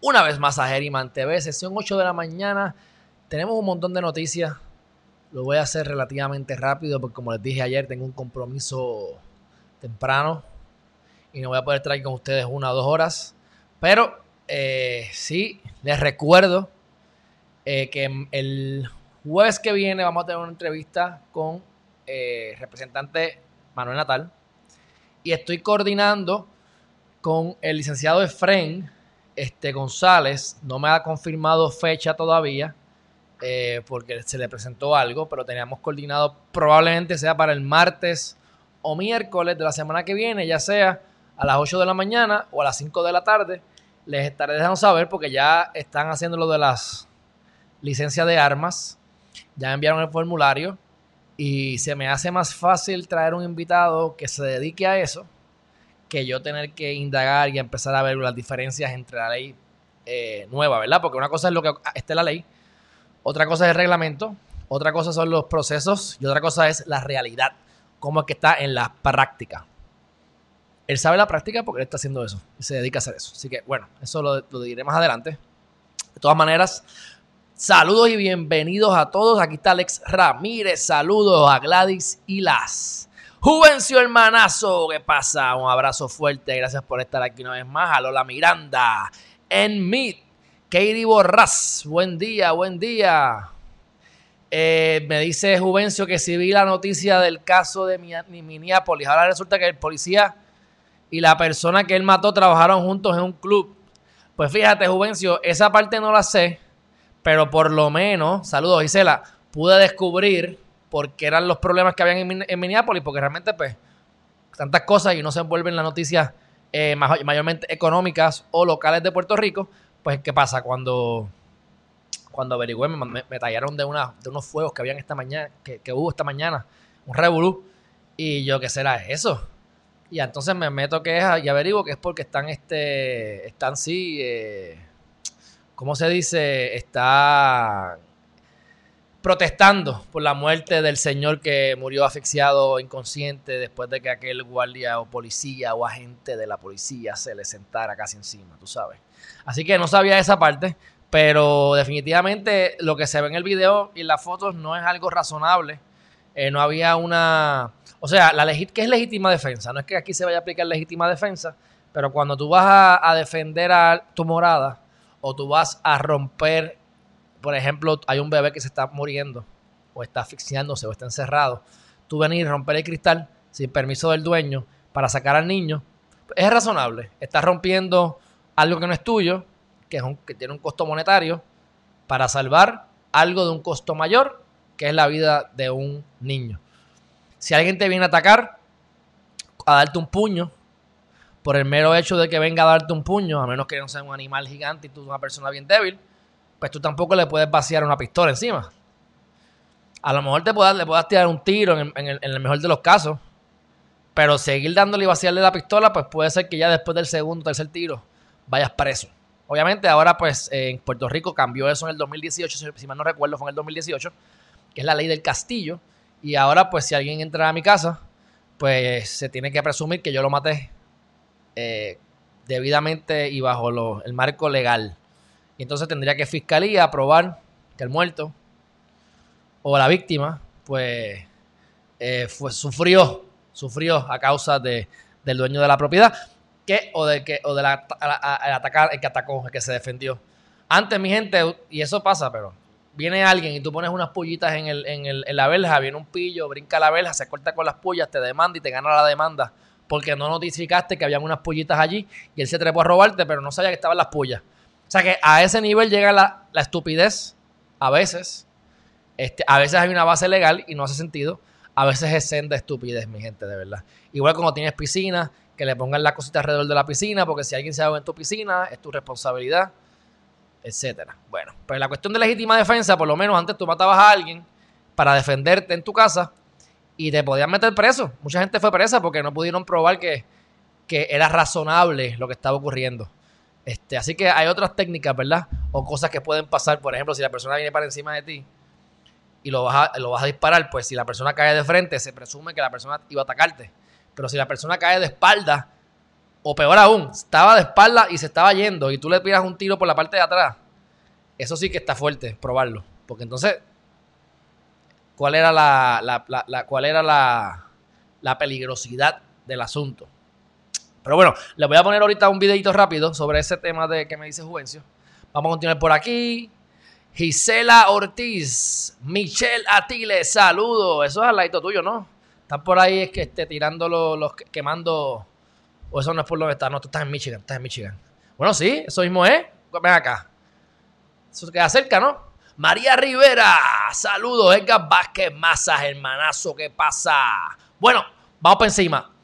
una vez más a Herriman TV, sesión 8 de la mañana. Tenemos un montón de noticias. Lo voy a hacer relativamente rápido porque como les dije ayer, tengo un compromiso temprano y no voy a poder estar aquí con ustedes una o dos horas. Pero eh, sí, les recuerdo eh, que el jueves que viene vamos a tener una entrevista con eh, representante Manuel Natal y estoy coordinando con el licenciado Efren este, González. No me ha confirmado fecha todavía eh, porque se le presentó algo, pero teníamos coordinado probablemente sea para el martes o miércoles de la semana que viene, ya sea a las 8 de la mañana o a las 5 de la tarde. Les estaré dejando saber porque ya están haciendo lo de las licencias de armas. Ya enviaron el formulario y se me hace más fácil traer un invitado que se dedique a eso que yo tener que indagar y empezar a ver las diferencias entre la ley eh, nueva, ¿verdad? Porque una cosa es lo que esté la ley, otra cosa es el reglamento, otra cosa son los procesos y otra cosa es la realidad, cómo es que está en la práctica. Él sabe la práctica porque él está haciendo eso y se dedica a hacer eso. Así que bueno, eso lo, lo diré más adelante. De todas maneras, saludos y bienvenidos a todos. Aquí está Alex Ramírez. Saludos a Gladys y Las. Juvencio hermanazo, ¿qué pasa? Un abrazo fuerte, gracias por estar aquí una vez más. A Lola Miranda, en Meet, Katie Borras, buen día, buen día. Eh, me dice Juvencio que si vi la noticia del caso de Minneapolis, ahora resulta que el policía y la persona que él mató trabajaron juntos en un club. Pues fíjate, Juvencio, esa parte no la sé, pero por lo menos, saludos Gisela, pude descubrir porque eran los problemas que habían en, Minneapolis, porque realmente, pues, tantas cosas y no se envuelven las noticias eh, mayormente económicas o locales de Puerto Rico, pues, ¿qué pasa? Cuando, cuando averigüé, me, tallaron de, una, de unos fuegos que habían esta mañana, que, hubo esta mañana, un revolú, y yo, ¿qué será eso? Y entonces me meto que es y averiguo que es porque están, este, están sí, eh, ¿cómo se dice? Está protestando por la muerte del señor que murió asfixiado inconsciente después de que aquel guardia o policía o agente de la policía se le sentara casi encima, tú sabes. Así que no sabía esa parte, pero definitivamente lo que se ve en el video y en las fotos no es algo razonable. Eh, no había una... O sea, la ¿qué es legítima defensa? No es que aquí se vaya a aplicar legítima defensa, pero cuando tú vas a, a defender a tu morada o tú vas a romper por ejemplo, hay un bebé que se está muriendo o está asfixiándose o está encerrado, tú venir y romper el cristal sin permiso del dueño para sacar al niño, es razonable. Estás rompiendo algo que no es tuyo, que, es que tiene un costo monetario, para salvar algo de un costo mayor, que es la vida de un niño. Si alguien te viene a atacar, a darte un puño, por el mero hecho de que venga a darte un puño, a menos que no sea un animal gigante y tú una persona bien débil, pues tú tampoco le puedes vaciar una pistola encima. A lo mejor te puedas, le puedas tirar un tiro en el, mejor de los casos. Pero seguir dándole y vaciarle la pistola, pues puede ser que ya después del segundo tercer tiro vayas preso. Obviamente ahora pues en Puerto Rico cambió eso en el 2018, si mal no recuerdo fue en el 2018, que es la ley del castillo. Y ahora pues si alguien entra a mi casa, pues se tiene que presumir que yo lo maté eh, debidamente y bajo el marco legal. Y entonces tendría que fiscalía probar que el muerto o la víctima, pues, eh, fue, sufrió, sufrió a causa de, del dueño de la propiedad, que, o de que, o de atacar, el que atacó, el que se defendió. Antes, mi gente, y eso pasa, pero viene alguien y tú pones unas pullitas en, el, en, el, en la verja, viene un pillo, brinca la verja, se corta con las pullas, te demanda y te gana la demanda porque no notificaste que habían unas pullitas allí y él se trepó a robarte, pero no sabía que estaban las pullas. O sea que a ese nivel llega la, estupidez a veces. Este, a veces hay una base legal y no hace sentido. A veces es senda estupidez, mi gente, de verdad. Igual como tienes piscina, que le pongan la cosita alrededor de la piscina, porque si alguien se ahoga en tu piscina, es tu responsabilidad. etcétera. Bueno, pues la cuestión de legítima defensa, por lo menos antes tú matabas a alguien para defenderte en tu casa y te podían meter preso. Mucha gente fue presa porque no pudieron probar que, era razonable lo que estaba ocurriendo. Este, así que hay otras técnicas, ¿verdad? O cosas que pueden pasar. Por ejemplo, si la persona viene para encima de ti y lo vas a, lo disparar, pues si la persona cae de frente, se presume que la persona iba a atacarte. Pero si la persona cae de espalda, o peor aún, estaba de espalda y se estaba yendo y tú le tiras un tiro por la parte de atrás, eso sí que está fuerte, probarlo. Porque entonces cuál era la, la, cuál era la, la peligrosidad del asunto. Pero bueno, les voy a poner ahorita un videito rápido sobre ese tema de que me dice Juvencio. Vamos a continuar por aquí. Gisela Ortiz, Michelle Atile, saludo. Eso es al ladito tuyo, ¿no? Están por ahí es que esté tirando los, quemando. O eso no es por que está. No, tú estás en Michigan, estás en Michigan. Bueno, sí, eso mismo es. Ven acá. Eso queda cerca, ¿no? María Rivera, saludos. Edgar Vázquez Mazas, hermanazo, ¿qué pasa? Bueno, vamos para encima.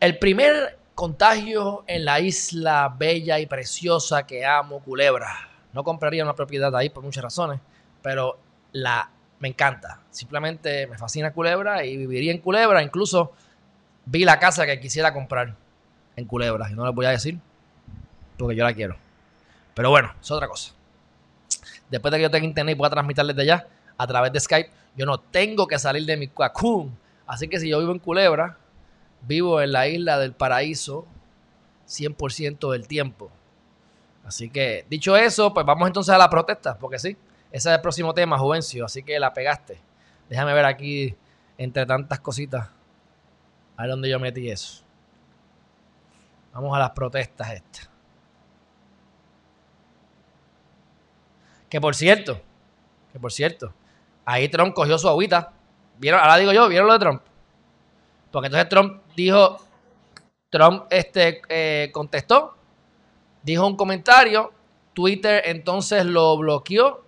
El primer contagio en la isla bella y preciosa que amo, Culebra. No compraría una propiedad ahí por muchas razones, pero la me encanta. Simplemente me fascina Culebra y viviría en Culebra. Incluso vi la casa que quisiera comprar en Culebra y no les voy a decir porque yo la quiero. Pero bueno, es otra cosa después de que yo tenga internet y pueda transmitir desde allá a través de Skype, yo no tengo que salir de mi cocoon. Así que si yo vivo en Culebra, vivo en la isla del paraíso 100% del tiempo. Así que, dicho eso, pues vamos entonces a la protesta, porque sí, ese es el próximo tema, Juvencio, así que la pegaste. Déjame ver aquí, entre tantas cositas, a ver dónde yo metí eso. Vamos a las protestas estas. Que por cierto, que por cierto, ahí Trump cogió su agüita. ¿Vieron? Ahora digo yo, ¿vieron lo de Trump? Porque entonces Trump dijo, Trump este, eh, contestó, dijo un comentario, Twitter entonces lo bloqueó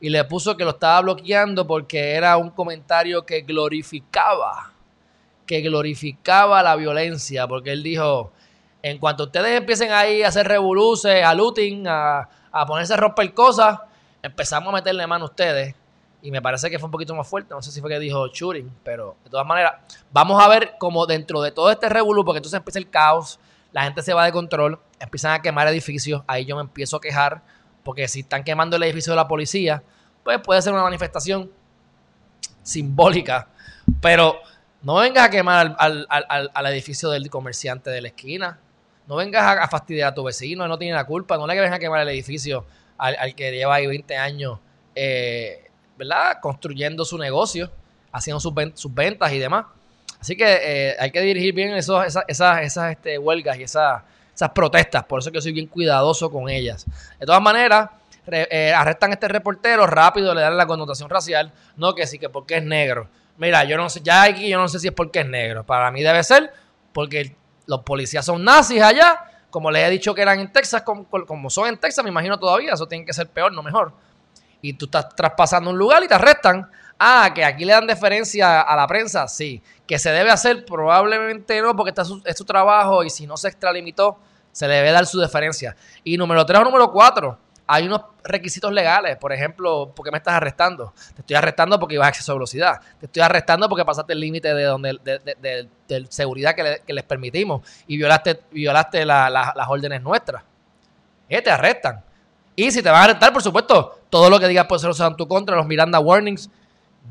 y le puso que lo estaba bloqueando porque era un comentario que glorificaba, que glorificaba la violencia, porque él dijo, en cuanto ustedes empiecen ahí a hacer revoluciones, a looting, a, a ponerse a romper cosas, empezamos a meterle mano a ustedes y me parece que fue un poquito más fuerte. No sé si fue que dijo shooting, pero de todas maneras, vamos a ver como dentro de todo este revolú, porque entonces empieza el caos, la gente se va de control, empiezan a quemar edificios, ahí yo me empiezo a quejar, porque si están quemando el edificio de la policía, pues puede ser una manifestación simbólica, pero no vengas a quemar al, edificio del comerciante de la esquina, no vengas a, a fastidiar a tu vecino, no tiene la culpa, no le vengas a quemar el edificio al, que lleva ahí 20 años, eh, ¿verdad? Construyendo su negocio, haciendo sus, ventas y demás. Así que eh, hay que dirigir bien esas, esas, este, huelgas y esas, esas protestas. Por eso yo soy bien cuidadoso con ellas. De todas maneras, eh, arrestan a este reportero, rápido le dan la connotación racial. No que sí, que porque es negro. Mira, yo no sé, ya aquí yo no sé si es porque es negro. Para mí debe ser porque los policías son nazis allá como les he dicho que eran en Texas, como, son en Texas, me imagino todavía, eso tiene que ser peor, no mejor. Y tú estás traspasando un lugar y te arrestan. Ah, que aquí le dan deferencia a la prensa, sí. Que se debe hacer, probablemente no, porque es su trabajo y si no se extralimitó, se le debe dar su deferencia. Y número tres o número cuatro, hay unos requisitos legales. Por ejemplo, ¿por qué me estás arrestando? Te estoy arrestando porque ibas a exceso de velocidad. Te estoy arrestando porque pasaste el límite de donde de, seguridad que, les permitimos y violaste, violaste las órdenes nuestras. Eh, te arrestan. Y si te van a arrestar, por supuesto, todo lo que digas puede ser usado en tu contra, los Miranda Warnings.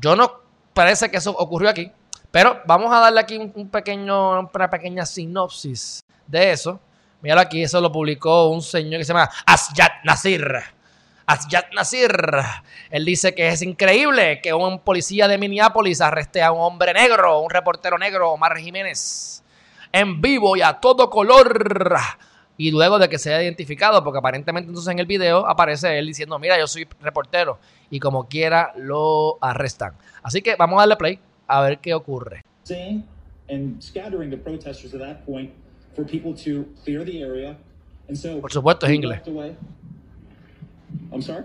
Yo no parece que eso ocurrió aquí. Pero vamos a darle aquí un pequeño, una pequeña sinopsis de eso Míralo aquí, eso lo publicó un señor que se llama Asyad Nasir. Asyad Nasir. Él dice que es increíble que un policía de Minneapolis arreste a un hombre negro, un reportero negro, Omar Jiménez, en vivo y a todo color. Y luego de que sea identificado, porque aparentemente entonces en el video aparece él diciendo, mira, yo soy reportero. Y como quiera lo arrestan. Así que vamos a darle play a ver qué ocurre. Por supuesto es inglés. I'm sorry?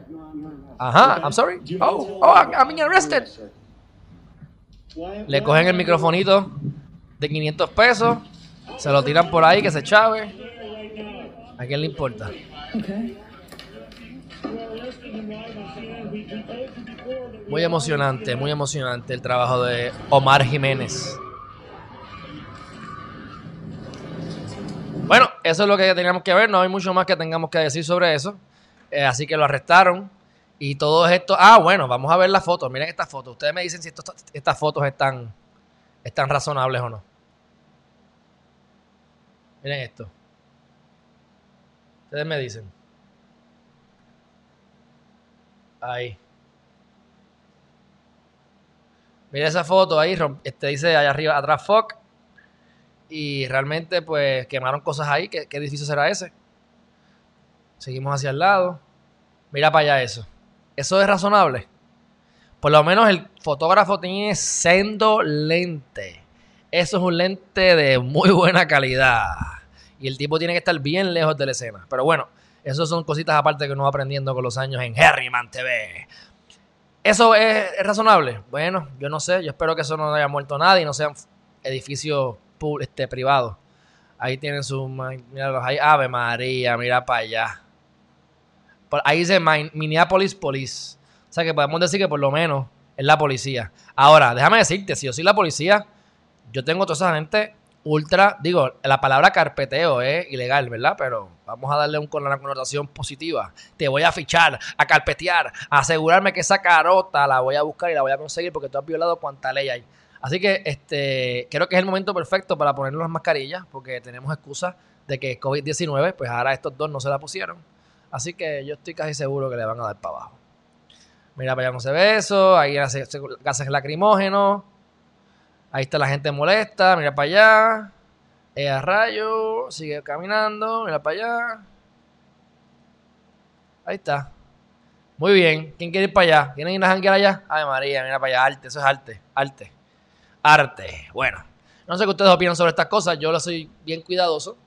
Ajá, I'm sorry. Oh, oh, I'm being arrested. Le cogen el microfonito de 500 pesos, se lo tiran por ahí que se chave. ¿A quién le importa? Okay. Muy emocionante, muy emocionante el trabajo de Omar Jiménez. Bueno, eso es lo que teníamos que ver. No hay mucho más que tengamos que decir sobre eso. Eh, así que lo arrestaron. Y todo esto. Ah, bueno, vamos a ver las fotos. Miren estas fotos. Ustedes me dicen si estas fotos están, están razonables o no. Miren esto. Ustedes me dicen. Ahí. Miren esa foto ahí. Este dice allá arriba, atrás Fox. Y realmente, pues, quemaron cosas ahí. ¿Qué, qué edificio será ese? Seguimos hacia el lado. Mira para allá eso. ¿Eso es razonable? Por lo menos el fotógrafo tiene sendo lente. Eso es un lente de muy buena calidad. Y el tipo tiene que estar bien lejos de la escena. Pero bueno, eso son cositas aparte que uno va aprendiendo con los años en Harryman TV. ¿Eso es, razonable? Bueno, yo no sé. Yo espero que eso no haya muerto nadie y no sean edificios este, privados. Ahí tienen su... Mira, ahí. Ave María, mira para allá. Ahí dice Minneapolis Police. O sea que podemos decir que por lo menos es la policía. Ahora, déjame decirte, si yo soy la policía, yo tengo toda esa gente ultra, digo, la palabra carpeteo es ilegal, ¿verdad? Pero vamos a darle un, una connotación positiva. Te voy a fichar, a carpetear, a asegurarme que esa carota la voy a buscar y la voy a conseguir porque tú has violado cuanta ley hay. Así que este, creo que es el momento perfecto para ponernos las mascarillas porque tenemos excusa de que COVID-19, pues ahora estos dos no se la pusieron. Así que yo estoy casi seguro que le van a dar para abajo. Mira, para allá no se ve eso. Ahí gases lacrimógenos. Ahí está la gente molesta. Mira para allá. Ella rayo. Sigue caminando. Mira para allá. Ahí está. Muy bien. ¿Quién quiere ir para allá? ¿Quieren ir a janguear allá? Ay, María, mira para allá. Arte. Eso es arte. Arte. Arte. Bueno. No sé qué ustedes opinan sobre estas cosas. Yo lo soy bien cuidadoso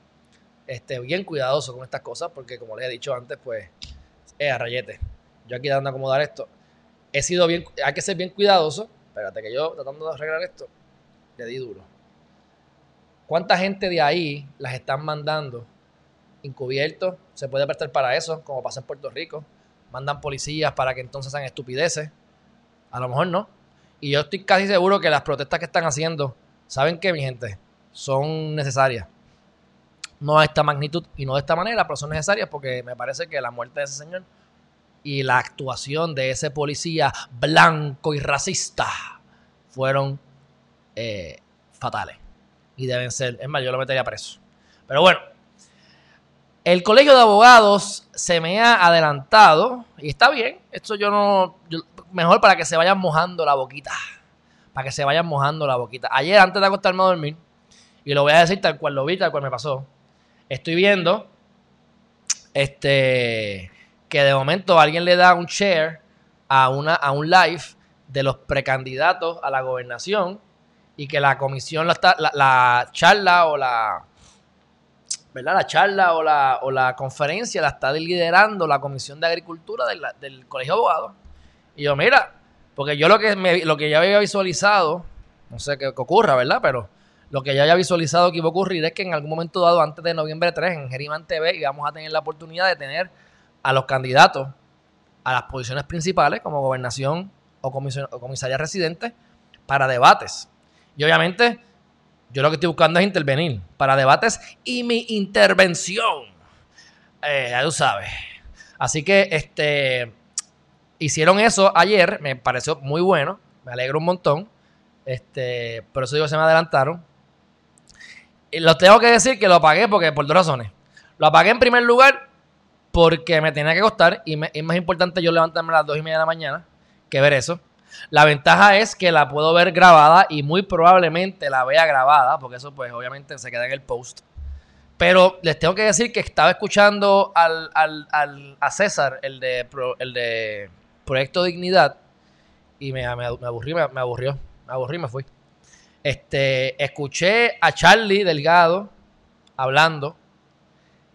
este, bien cuidadoso con estas cosas, porque como les he dicho antes, pues, eh, a rayete. Yo aquí dando a acomodar esto. He sido bien, hay que ser bien cuidadoso. Espérate que yo tratando de arreglar esto, le di duro. ¿Cuánta gente de ahí las están mandando encubiertos? Se puede prestar para eso, como pasa en Puerto Rico. Mandan policías para que entonces sean estupideces. A lo mejor no. Y yo estoy casi seguro que las protestas que están haciendo, ¿saben qué, mi gente? Son necesarias no a esta magnitud y no de esta manera, pero son necesarias porque me parece que la muerte de ese señor y la actuación de ese policía blanco y racista fueron eh, fatales y deben ser, es más, yo lo metería preso. Pero bueno, el colegio de abogados se me ha adelantado y está bien, esto yo no, mejor para que se vayan mojando la boquita, para que se vayan mojando la boquita. Ayer antes de acostarme a dormir, y lo voy a decir tal cual lo vi, tal cual me pasó, estoy viendo este, que de momento alguien le da un share a, una, a un live de los precandidatos a la gobernación y que la comisión, la, la, charla o la, ¿verdad? La charla o la, o la conferencia la está liderando la Comisión de Agricultura del, Colegio de Abogados. Y yo, mira, porque yo lo que, me, lo que ya había visualizado, no sé qué ocurra, ¿verdad? Pero lo que ya haya visualizado que iba a ocurrir es que en algún momento dado, antes de noviembre 3, en Geriman TV, íbamos a tener la oportunidad de tener a los candidatos a las posiciones principales, como gobernación o, comisaría residente, para debates. Y obviamente, yo lo que estoy buscando es intervenir para debates y mi intervención. Eh, ya tú sabes. Así que este hicieron eso ayer, me pareció muy bueno, me alegro un montón. Este, por eso digo, se me adelantaron. Y lo tengo que decir que lo pagué porque por dos razones. Lo apagué en primer lugar porque me tenía que costar y es más importante yo levantarme a las dos y media de la mañana que ver eso. La ventaja es que la puedo ver grabada y muy probablemente la vea grabada, porque eso pues obviamente se queda en el post. Pero les tengo que decir que estaba escuchando al, a César, el de, el de Proyecto Dignidad, y me, me, aburrí, me, me aburrió, me aburrí me fui. Este, escuché a Charlie Delgado hablando.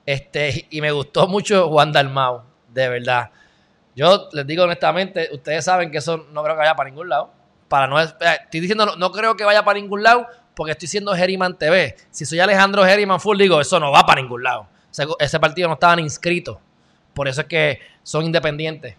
Este, y me gustó mucho Juan Dalmau, de verdad. Yo les digo honestamente, ustedes saben que eso no creo que vaya para ningún lado. Para no, eh, estoy diciendo, no, creo que vaya para ningún lado porque estoy siendo Geriman TV. Si soy Alejandro Geriman Full, digo, eso no va para ningún lado. Ese, partido no estaban inscritos. Por eso es que son independientes.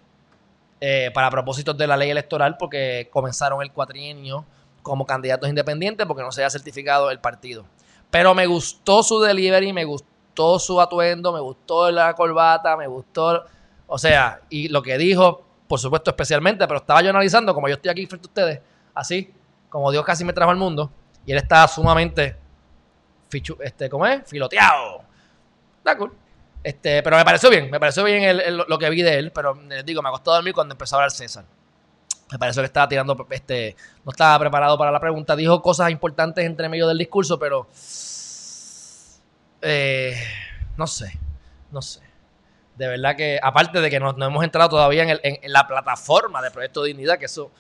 eh, para propósitos de la ley electoral porque comenzaron el cuatrienio como candidatos independientes porque no se había certificado el partido. Pero me gustó su delivery, me gustó su atuendo, me gustó la corbata, me gustó, o sea, y lo que dijo, por supuesto especialmente, pero estaba yo analizando, como yo estoy aquí frente a ustedes, así, como Dios casi me trajo al mundo, y él estaba sumamente, fichu, este, ¿cómo es? Filoteado. Está cool. Este, pero me pareció bien, me pareció bien lo que vi de él, pero les digo, me costó dormir cuando empezó a hablar César. Me pareció que estaba tirando, este, no estaba preparado para la pregunta. Dijo cosas importantes entre medio del discurso, pero eh, no sé, no sé. De verdad que, aparte de que no, hemos entrado todavía en, en, la plataforma de Proyecto Dignidad, que eso,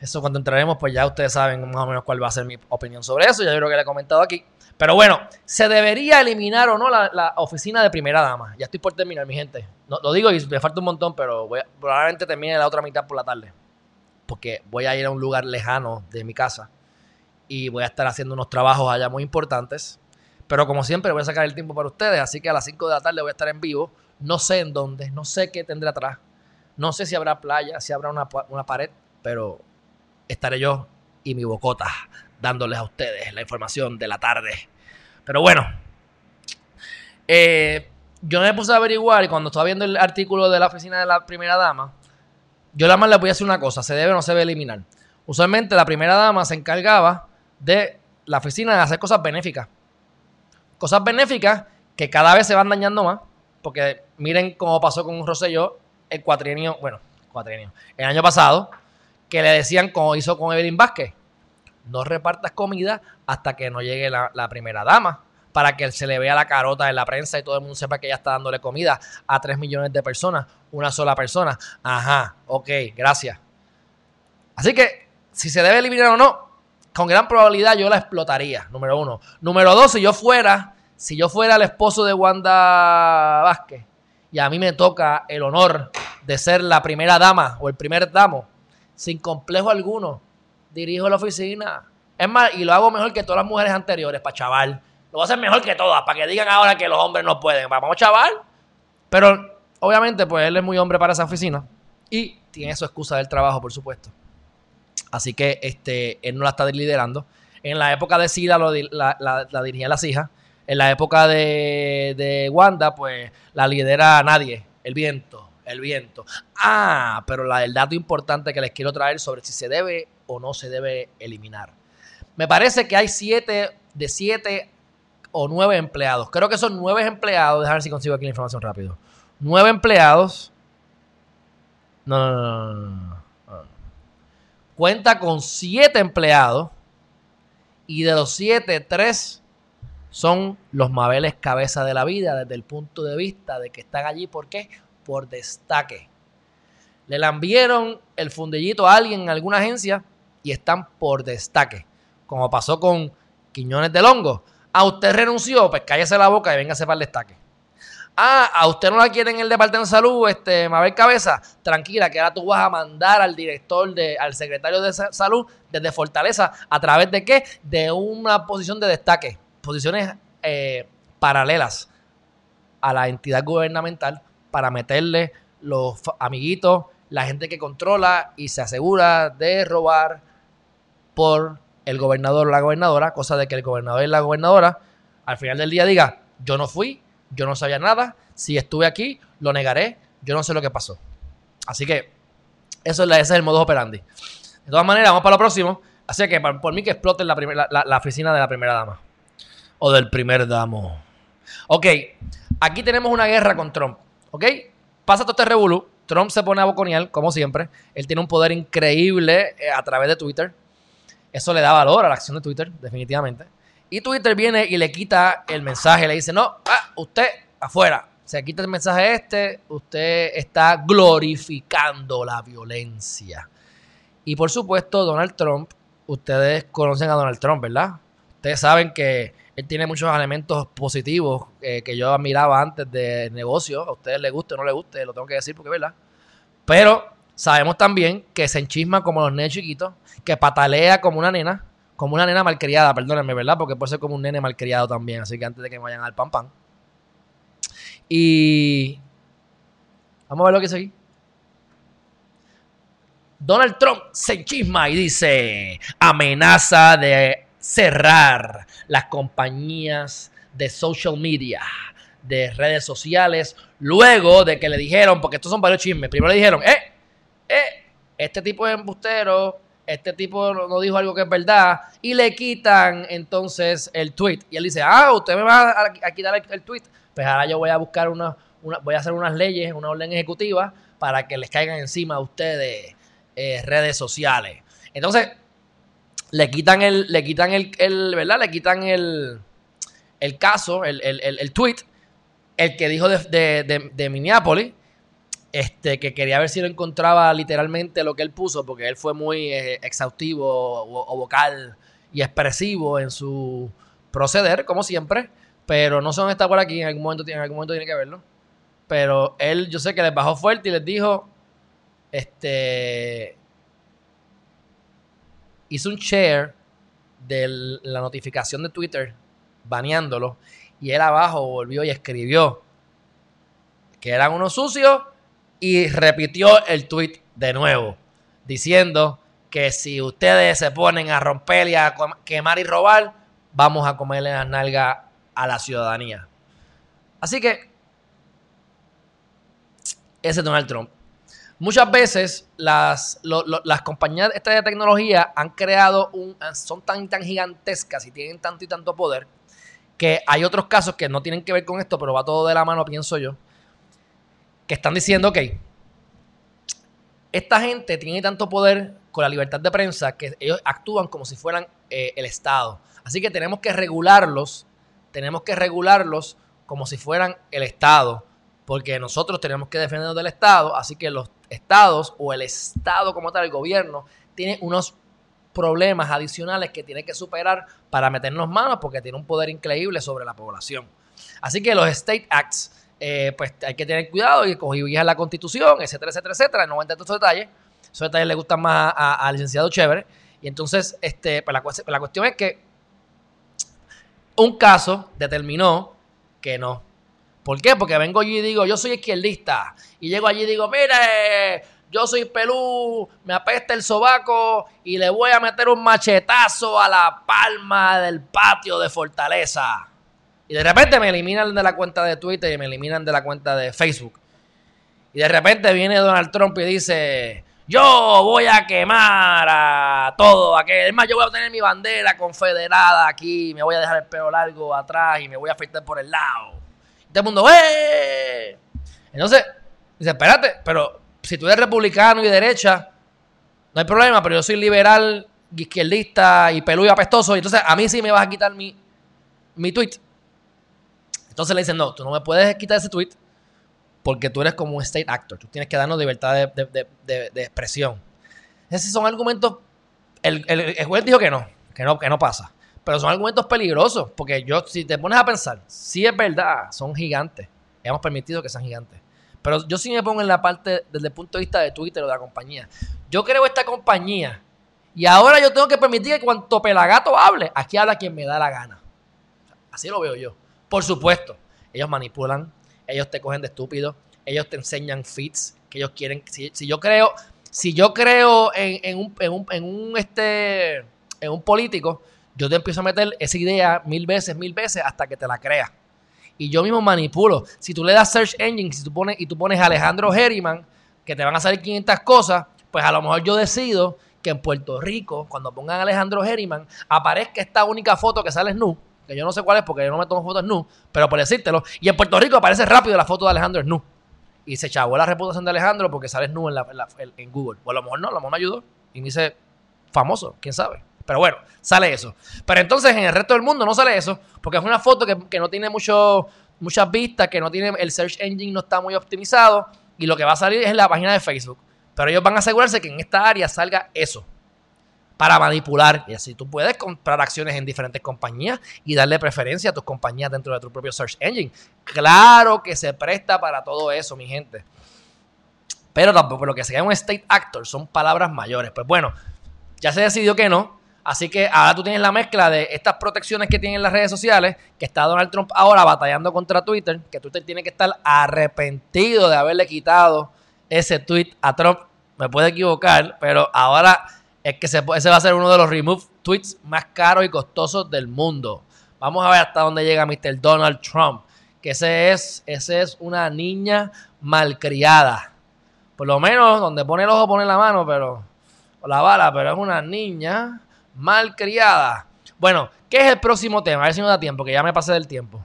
eso cuando entraremos, pues ya ustedes saben más o menos cuál va a ser mi opinión sobre eso. Ya yo creo que le he comentado aquí. Pero bueno, ¿se debería eliminar o no la, oficina de primera dama? Ya estoy por terminar, mi gente. No, lo digo y me falta un montón, pero probablemente termine la otra mitad por la tarde. Porque voy a ir a un lugar lejano de mi casa y voy a estar haciendo unos trabajos allá muy importantes. Pero como siempre, voy a sacar el tiempo para ustedes. Así que a las 5 de la tarde voy a estar en vivo. No sé en dónde, no sé qué tendré atrás. No sé si habrá playa, si habrá una, una pared, pero estaré yo y mi bocota dándoles a ustedes la información de la tarde. Pero bueno, eh, yo me puse a averiguar y cuando estaba viendo el artículo de la oficina de la primera dama, yo nada más le voy a decir una cosa, se debe o no se debe eliminar. Usualmente la primera dama se encargaba de la oficina de hacer cosas benéficas. Cosas benéficas que cada vez se van dañando más, porque miren cómo pasó con Rosselló el cuatrienio, bueno, cuatrienio, el año pasado, que le decían como hizo con Evelyn Vázquez, no repartas comida hasta que no llegue la, primera dama para que se le vea la carota en la prensa y todo el mundo sepa que ella está dándole comida a 3 millones de personas, una sola persona. Ajá, ok, gracias. Así que, si se debe eliminar o no, con gran probabilidad yo la explotaría, número uno. Número dos, si yo fuera, si yo fuera el esposo de Wanda Vázquez y a mí me toca el honor de ser la primera dama o el primer damo, sin complejo alguno, dirijo la oficina. Es más, y lo hago mejor que todas las mujeres anteriores, para chaval. Lo voy a hacer mejor que todas, para que digan ahora que los hombres no pueden. Vamos, chaval. Pero obviamente, pues él es muy hombre para esa oficina. Y tiene su excusa del trabajo, por supuesto. Así que este, él no la está liderando. En la época de Sida la, la, dirigía las hijas. En la época de, de Wanda, pues la lidera nadie. El viento, el viento. Ah, pero la, el dato importante que les quiero traer sobre si se debe o no se debe eliminar. Me parece que hay siete, de siete o nueve empleados. Creo que son nueve empleados. Déjame ver si consigo aquí la información rápido. Nueve empleados. No, no, no, no. Cuenta con siete empleados. Y de los siete, tres son los Mabeles cabeza de la vida desde el punto de vista de que están allí. ¿Por qué? Por destaque. Le lambieron el fundillito a alguien en alguna agencia y están por destaque. Como pasó con Quiñones del Hongo. A usted renunció, pues cállese la boca y véngase para el destaque. Ah, a usted no la quiere en el departamento de salud, este, Mabel Cabeza. Tranquila, que ahora tú vas a mandar al director, de, al secretario de salud desde Fortaleza. ¿A través de qué? De una posición de destaque. Posiciones eh, paralelas a la entidad gubernamental para meterle los amiguitos, la gente que controla y se asegura de robar por el gobernador o la gobernadora, cosa de que el gobernador y la gobernadora al final del día diga, yo no fui, yo no sabía nada, si estuve aquí, lo negaré, yo no sé lo que pasó. Así que eso es ese es el modo operandi. De todas maneras, vamos para lo próximo. Así que por, mí que exploten la, la, oficina de la primera dama. O del primer damo. Ok, aquí tenemos una guerra con Trump. ¿Ok? Pasa todo este revolú. Trump se pone a boconial, como siempre. Él tiene un poder increíble eh, a través de Twitter. Eso le da valor a la acción de Twitter, definitivamente. Y Twitter viene y le quita el mensaje, le dice, no, ah, usted afuera. Se quita el mensaje este, usted está glorificando la violencia. Y por supuesto, Donald Trump, ustedes conocen a Donald Trump, ¿verdad? Ustedes saben que él tiene muchos elementos positivos eh, que yo admiraba antes de negocio. A ustedes les guste o no les guste, lo tengo que decir porque, ¿verdad? Pero sabemos también que se enchisma como los nenes chiquitos que patalea como una nena, como una nena malcriada, perdónenme, ¿verdad? Porque puede ser como un nene malcriado también, así que antes de que me vayan al pan pan. Y vamos a ver lo que dice aquí. Donald Trump se enchisma y dice, amenaza de cerrar las compañías de social media, de redes sociales, luego de que le dijeron, porque estos son varios chismes, primero le dijeron, eh, eh, este tipo es embustero, este tipo no dijo algo que es verdad, y le quitan entonces el tweet. Y él dice, ah, usted me va a, quitar el, tweet, pues ahora yo voy a buscar una, voy a hacer unas leyes, una orden ejecutiva para que les caigan encima a ustedes eh, redes sociales. Entonces, le quitan el, le quitan el, ¿verdad? Le quitan el, el caso, el, el, tweet, el que dijo de, de, Minneapolis, este, que quería ver si lo encontraba literalmente lo que él puso, porque él fue muy eh, exhaustivo o, vocal y expresivo en su proceder, como siempre, pero no son está por aquí, en algún momento, en algún momento tiene que verlo. Pero él, yo sé que les bajó fuerte y les dijo, este, hizo un share de la notificación de Twitter baneándolo y él abajo volvió y escribió que eran unos sucios y repitió el tweet de nuevo diciendo que si ustedes se ponen a romper y a quemar y robar, vamos a comerle las nalgas a la ciudadanía. Así que ese es Donald Trump. Muchas veces las, las compañías de tecnología han creado un, son tan tan gigantescas y tienen tanto y tanto poder que hay otros casos que no tienen que ver con esto, pero va todo de la mano, pienso yo, que están diciendo, ok, esta gente tiene tanto poder con la libertad de prensa que ellos actúan como si fueran eh, el Estado. Así que tenemos que regularlos, tenemos que regularlos como si fueran el Estado, porque nosotros tenemos que defendernos del Estado, así que los estados o el Estado como tal, el gobierno, tiene unos problemas adicionales que tiene que superar para meternos manos porque tiene un poder increíble sobre la población. Así que los State Acts, eh, pues hay que tener cuidado y cogir la constitución, etcétera, etcétera, etcétera. No voy a entrar estos detalles. Esos detalles le gustan más al licenciado Chévere. Y entonces, este, pues la, la cuestión es que un caso determinó que no, ¿Por qué? Porque vengo allí y digo, yo soy izquierdista. Y llego allí y digo, mire, yo soy pelú, me apesta el sobaco y le voy a meter un machetazo a la palma del patio de Fortaleza. Y de repente me eliminan de la cuenta de Twitter y me eliminan de la cuenta de Facebook. Y de repente viene Donald Trump y dice, yo voy a quemar a todo aquel. Es más, yo voy a tener mi bandera confederada aquí, me voy a dejar el pelo largo atrás y me voy a afeitar por el lado todo el mundo, ¡eh! Entonces, dice, espérate, pero si tú eres republicano y de derecha, no hay problema, pero yo soy liberal, izquierdista y peludo y apestoso, y entonces a mí sí me vas a quitar mi, mi tweet. Entonces le dicen, no, tú no me puedes quitar ese tweet porque tú eres como un state actor, tú tienes que darnos libertad de, expresión. Esos son argumentos, el, el, juez dijo que no, que no, que no pasa. Pero son argumentos peligrosos, porque yo, si te pones a pensar, si es verdad, son gigantes. Hemos permitido que sean gigantes. Pero yo sí me pongo en la parte desde el punto de vista de Twitter o de la compañía. Yo creo esta compañía y ahora yo tengo que permitir que cuanto pelagato hable, aquí habla quien me da la gana. Así lo veo yo. Por supuesto, ellos manipulan, ellos te cogen de estúpido, ellos te enseñan feeds que ellos quieren. Si, yo creo, si yo creo en, un, en, un, en un este en un político, yo te empiezo a meter esa idea mil veces, mil veces hasta que te la creas. Y yo mismo manipulo. Si tú le das search engine si tú pones, y tú pones Alejandro Herriman, que te van a salir 500 cosas, pues a lo mejor yo decido que en Puerto Rico, cuando pongan Alejandro Herriman, aparezca esta única foto que sale nu, que yo no sé cuál es porque yo no me tomo fotos nu, pero por decírtelo, y en Puerto Rico aparece rápido la foto de Alejandro nu. Y se chavó la reputación de Alejandro porque sales nu en, en, Google. O a lo mejor no, a lo mejor me ayudó y me hice famoso, quién sabe. Pero bueno, sale eso. Pero entonces en el resto del mundo no sale eso, porque es una foto que, no tiene mucho, muchas vistas, que no tiene, el search engine no está muy optimizado, y lo que va a salir es en la página de Facebook. Pero ellos van a asegurarse que en esta área salga eso para manipular. Y así tú puedes comprar acciones en diferentes compañías y darle preferencia a tus compañías dentro de tu propio search engine. Claro que se presta para todo eso, mi gente. Pero tampoco lo que sea un state actor son palabras mayores. Pues bueno, ya se decidió que no. Así que ahora tú tienes la mezcla de estas protecciones que tienen las redes sociales, que está Donald Trump ahora batallando contra Twitter, que Twitter tiene que estar arrepentido de haberle quitado ese tweet a Trump me puedo equivocar, pero ahora es que ese va a ser uno de los remove tweets más caros y costosos del mundo. Vamos a ver hasta dónde llega Mr. Donald Trump. Que ese es, ese es una niña malcriada. Por lo menos donde pone el ojo pone la mano, pero. O la bala, pero es una niña malcriada. Bueno, ¿qué es el próximo tema? A ver si nos da tiempo, que ya me pasé del tiempo.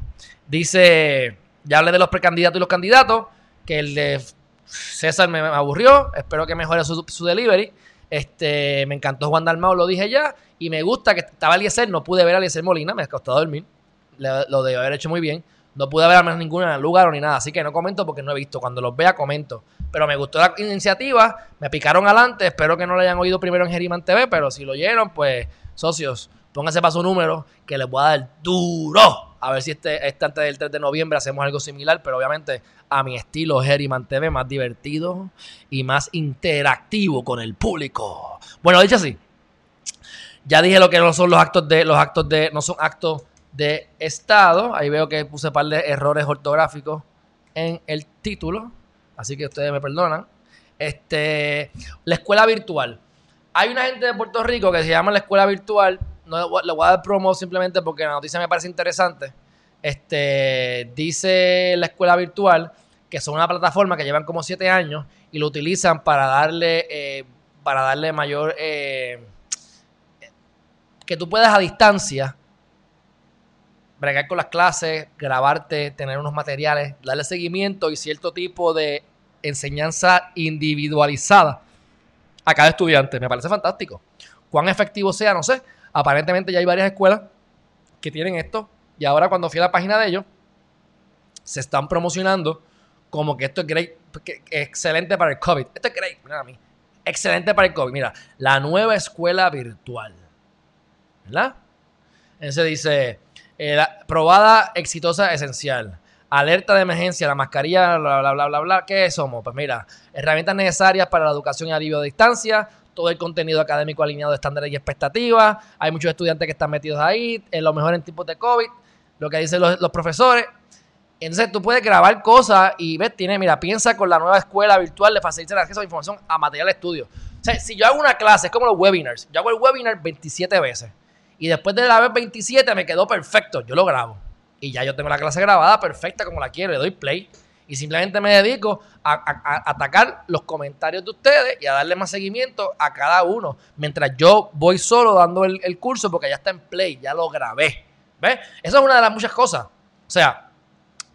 Dice. Ya hablé de los precandidatos y los candidatos. Que el de César me, aburrió. Espero que mejore su delivery. Este, me encantó Juan Dalmao, lo dije ya. Y me gusta que estaba Eliezer. No pude ver a Eliezer Molina, me ha costado dormir. lo debo haber hecho muy bien. No pude ver a menos ninguna lugar ni nada. Así que no comento porque no he visto. Cuando los vea, comento. Pero me gustó la iniciativa. Me picaron adelante. Espero que no lo hayan oído primero en Geriman TV. Pero si lo oyeron, pues, socios, pónganse para su número que les voy a dar duro. A ver si este, este antes del 3 de noviembre hacemos algo similar. Pero obviamente a mi estilo Geriman TV, más divertido y más interactivo con el público. Bueno, dicho así. Ya dije lo que no son los actos de. Los actos de. No son actos de Estado. Ahí veo que puse un par de errores ortográficos en el título, así que ustedes me perdonan. Este, la escuela virtual. Hay una gente de Puerto Rico que se llama la escuela virtual. No le voy a dar promo simplemente porque la noticia me parece interesante. Este, dice la escuela virtual que son una plataforma que llevan como siete años y lo utilizan para darle, eh, para darle mayor, eh, que tú puedas a distancia bregar con las clases, grabarte, tener unos materiales, darle seguimiento y cierto tipo de enseñanza individualizada a cada estudiante. Me parece fantástico. Cuán efectivo sea, no sé. Aparentemente ya hay varias escuelas que tienen esto y ahora cuando fui a la página de ellos, se están promocionando como que esto es great, excelente para el COVID. Esto es great, mira a mí. Excelente para el COVID. Mira, la nueva escuela virtual. ¿Verdad? Entonces dice, eh, probada exitosa esencial. Alerta de emergencia, la mascarilla, bla, bla, bla, bla, bla. ¿Qué somos? Pues mira, herramientas necesarias para la educación y alivio de distancia, todo el contenido académico alineado de estándares y expectativas. Hay muchos estudiantes que están metidos ahí, en lo mejor en tiempos de COVID, lo que dicen los, profesores. Entonces tú puedes grabar cosas y ves, tiene, mira, piensa con la nueva escuela virtual, le facilita el acceso a información a material de estudio. O sea, si yo hago una clase, es como los webinars. Yo hago el webinar 27 veces. Y después de la vez 27 me quedó perfecto. Yo lo grabo. Y ya yo tengo la clase grabada perfecta como la quiero. Le doy play. Y simplemente me dedico a, atacar los comentarios de ustedes y a darle más seguimiento a cada uno. Mientras yo voy solo dando el, curso porque ya está en play, ya lo grabé. ¿Ves? Eso es una de las muchas cosas. O sea,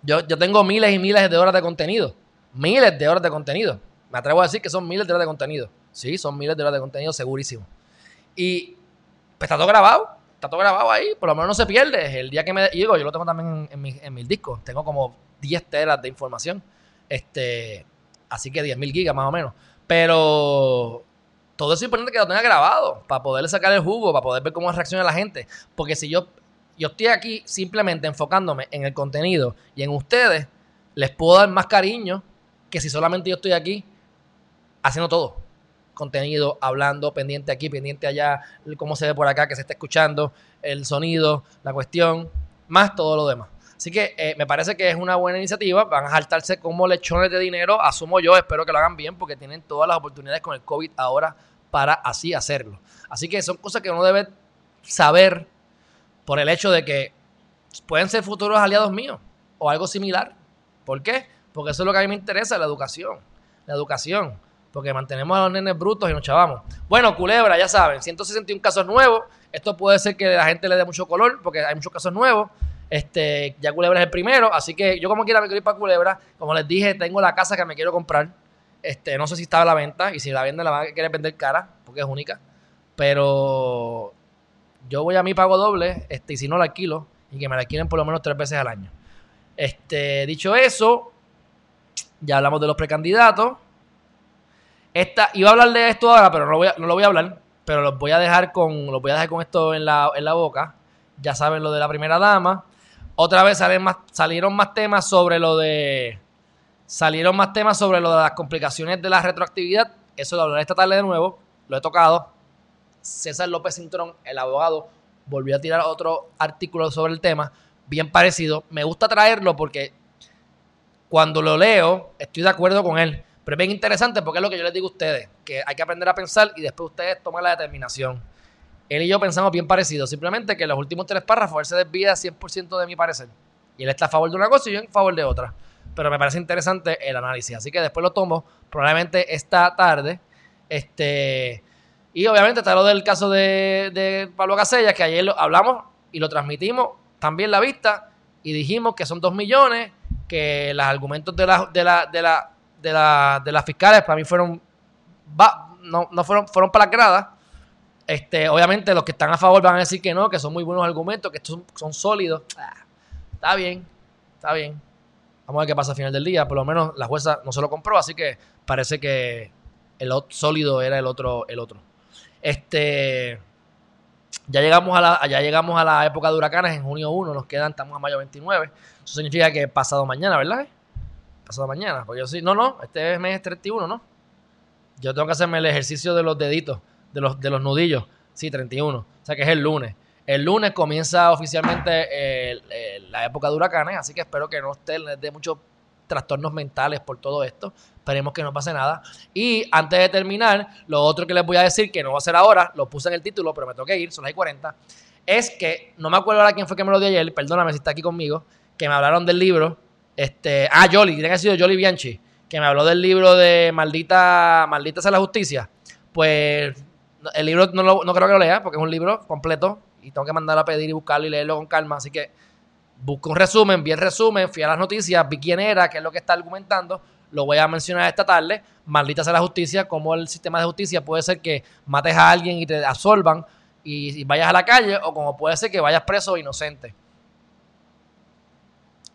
yo, yo tengo miles y miles de horas de contenido. Miles de horas de contenido. Me atrevo a decir que son miles de horas de contenido. Sí, son miles de horas de contenido, segurísimo. Y pues está todo grabado está todo grabado ahí, por lo menos no se pierde. El día que me digo, yo lo tengo también en, en, mi, disco, tengo como 10 teras de información, este, así que 10.000 gigas más o menos. Pero todo es importante que lo tenga grabado para poderle sacar el jugo, para poder ver cómo reacciona la gente. Porque si yo, yo estoy aquí simplemente enfocándome en el contenido y en ustedes, les puedo dar más cariño que si solamente yo estoy aquí haciendo todo contenido, hablando, pendiente aquí, pendiente allá, cómo se ve por acá, que se está escuchando, el sonido, la cuestión, más todo lo demás. Así que eh, me parece que es una buena iniciativa. Van a saltarse como lechones de dinero, asumo yo, espero que lo hagan bien porque tienen todas las oportunidades con el COVID ahora para así hacerlo. Así que son cosas que uno debe saber por el hecho de que pueden ser futuros aliados míos o algo similar. ¿Por qué? Porque eso es lo que a mí me interesa, la educación. La educación porque mantenemos a los nenes brutos y nos chavamos. Bueno, Culebra, ya saben, 161 casos nuevos. Esto puede ser que la gente le dé mucho color, porque hay muchos casos nuevos. Este, ya Culebra es el primero, así que yo como quiera me quiero ir para Culebra. Como les dije, tengo la casa que me quiero comprar. Este, no sé si está a la venta y si la venden la van a querer vender cara, porque es única. Pero yo voy a mi pago doble, este, y si no la alquilo, y que me la alquilen por lo menos tres veces al año. Este, dicho eso, ya hablamos de los precandidatos. Esta, iba a hablar de esto ahora, pero no lo voy a, no lo voy a hablar. Pero los voy a dejar con, los voy a dejar con esto en la, en la boca. Ya saben lo de la primera dama. Otra vez salen más, salieron más temas sobre lo de. Salieron más temas sobre lo de las complicaciones de la retroactividad. Eso lo hablaré esta tarde de nuevo. Lo he tocado. César López Cintrón, el abogado, volvió a tirar otro artículo sobre el tema, bien parecido. Me gusta traerlo porque cuando lo leo, estoy de acuerdo con él Pero es bien interesante porque es lo que yo les digo a ustedes, que hay que aprender a pensar y después ustedes toman la determinación. Él y yo pensamos bien parecido, simplemente que en los últimos tres párrafos él se desvía 100% de mi parecer. Y él está a favor de una cosa y yo en favor de otra. Pero me parece interesante el análisis, así que después lo tomo, probablemente esta tarde. Este, y obviamente está lo del caso de, Pablo Casella, que ayer lo hablamos y lo transmitimos también la vista y dijimos que son dos millones, que los argumentos de la, de la, de la, de, la, de las fiscales para mí fueron no, no fueron, fueron para la grada. Este, obviamente los que están a favor van a decir que no, que son muy buenos argumentos, que estos son, sólidos. Ah, está bien, está bien. Vamos a ver qué pasa al final del día. Por lo menos la jueza no se lo compró, así que parece que el sólido era el otro, el otro. Este, ya llegamos a la, ya llegamos a la época de huracanes en junio 1, nos quedan, estamos a mayo 29. Eso significa que pasado mañana, ¿verdad? Pasado mañana, porque yo sí, no, no, este mes es 31, ¿no? Yo tengo que hacerme el ejercicio de los deditos, de los, de los nudillos. Sí, 31. O sea que es el lunes. El lunes comienza oficialmente la época de huracanes, así que espero que no estén de muchos trastornos mentales por todo esto. Esperemos que no pase nada. Y antes de terminar, lo otro que les voy a decir, que no va a ser ahora, lo puse en el título, pero me tengo que ir, son las 40, es que no me acuerdo ahora quién fue que me lo dio ayer, perdóname si está aquí conmigo, que me hablaron del libro. Este, ah, Jolly, tiene que haber sido Jolly Bianchi, que me habló del libro de Maldita, Maldita sea la justicia. Pues el libro no, no creo que lo lea, porque es un libro completo y tengo que mandar a pedir y buscarlo y leerlo con calma. Así que busco un resumen, vi el resumen, fui a las noticias, vi quién era, qué es lo que está argumentando. Lo voy a mencionar esta tarde. Maldita sea la justicia, como el sistema de justicia puede ser que mates a alguien y te absolvan y, vayas a la calle, o como puede ser que vayas preso inocente.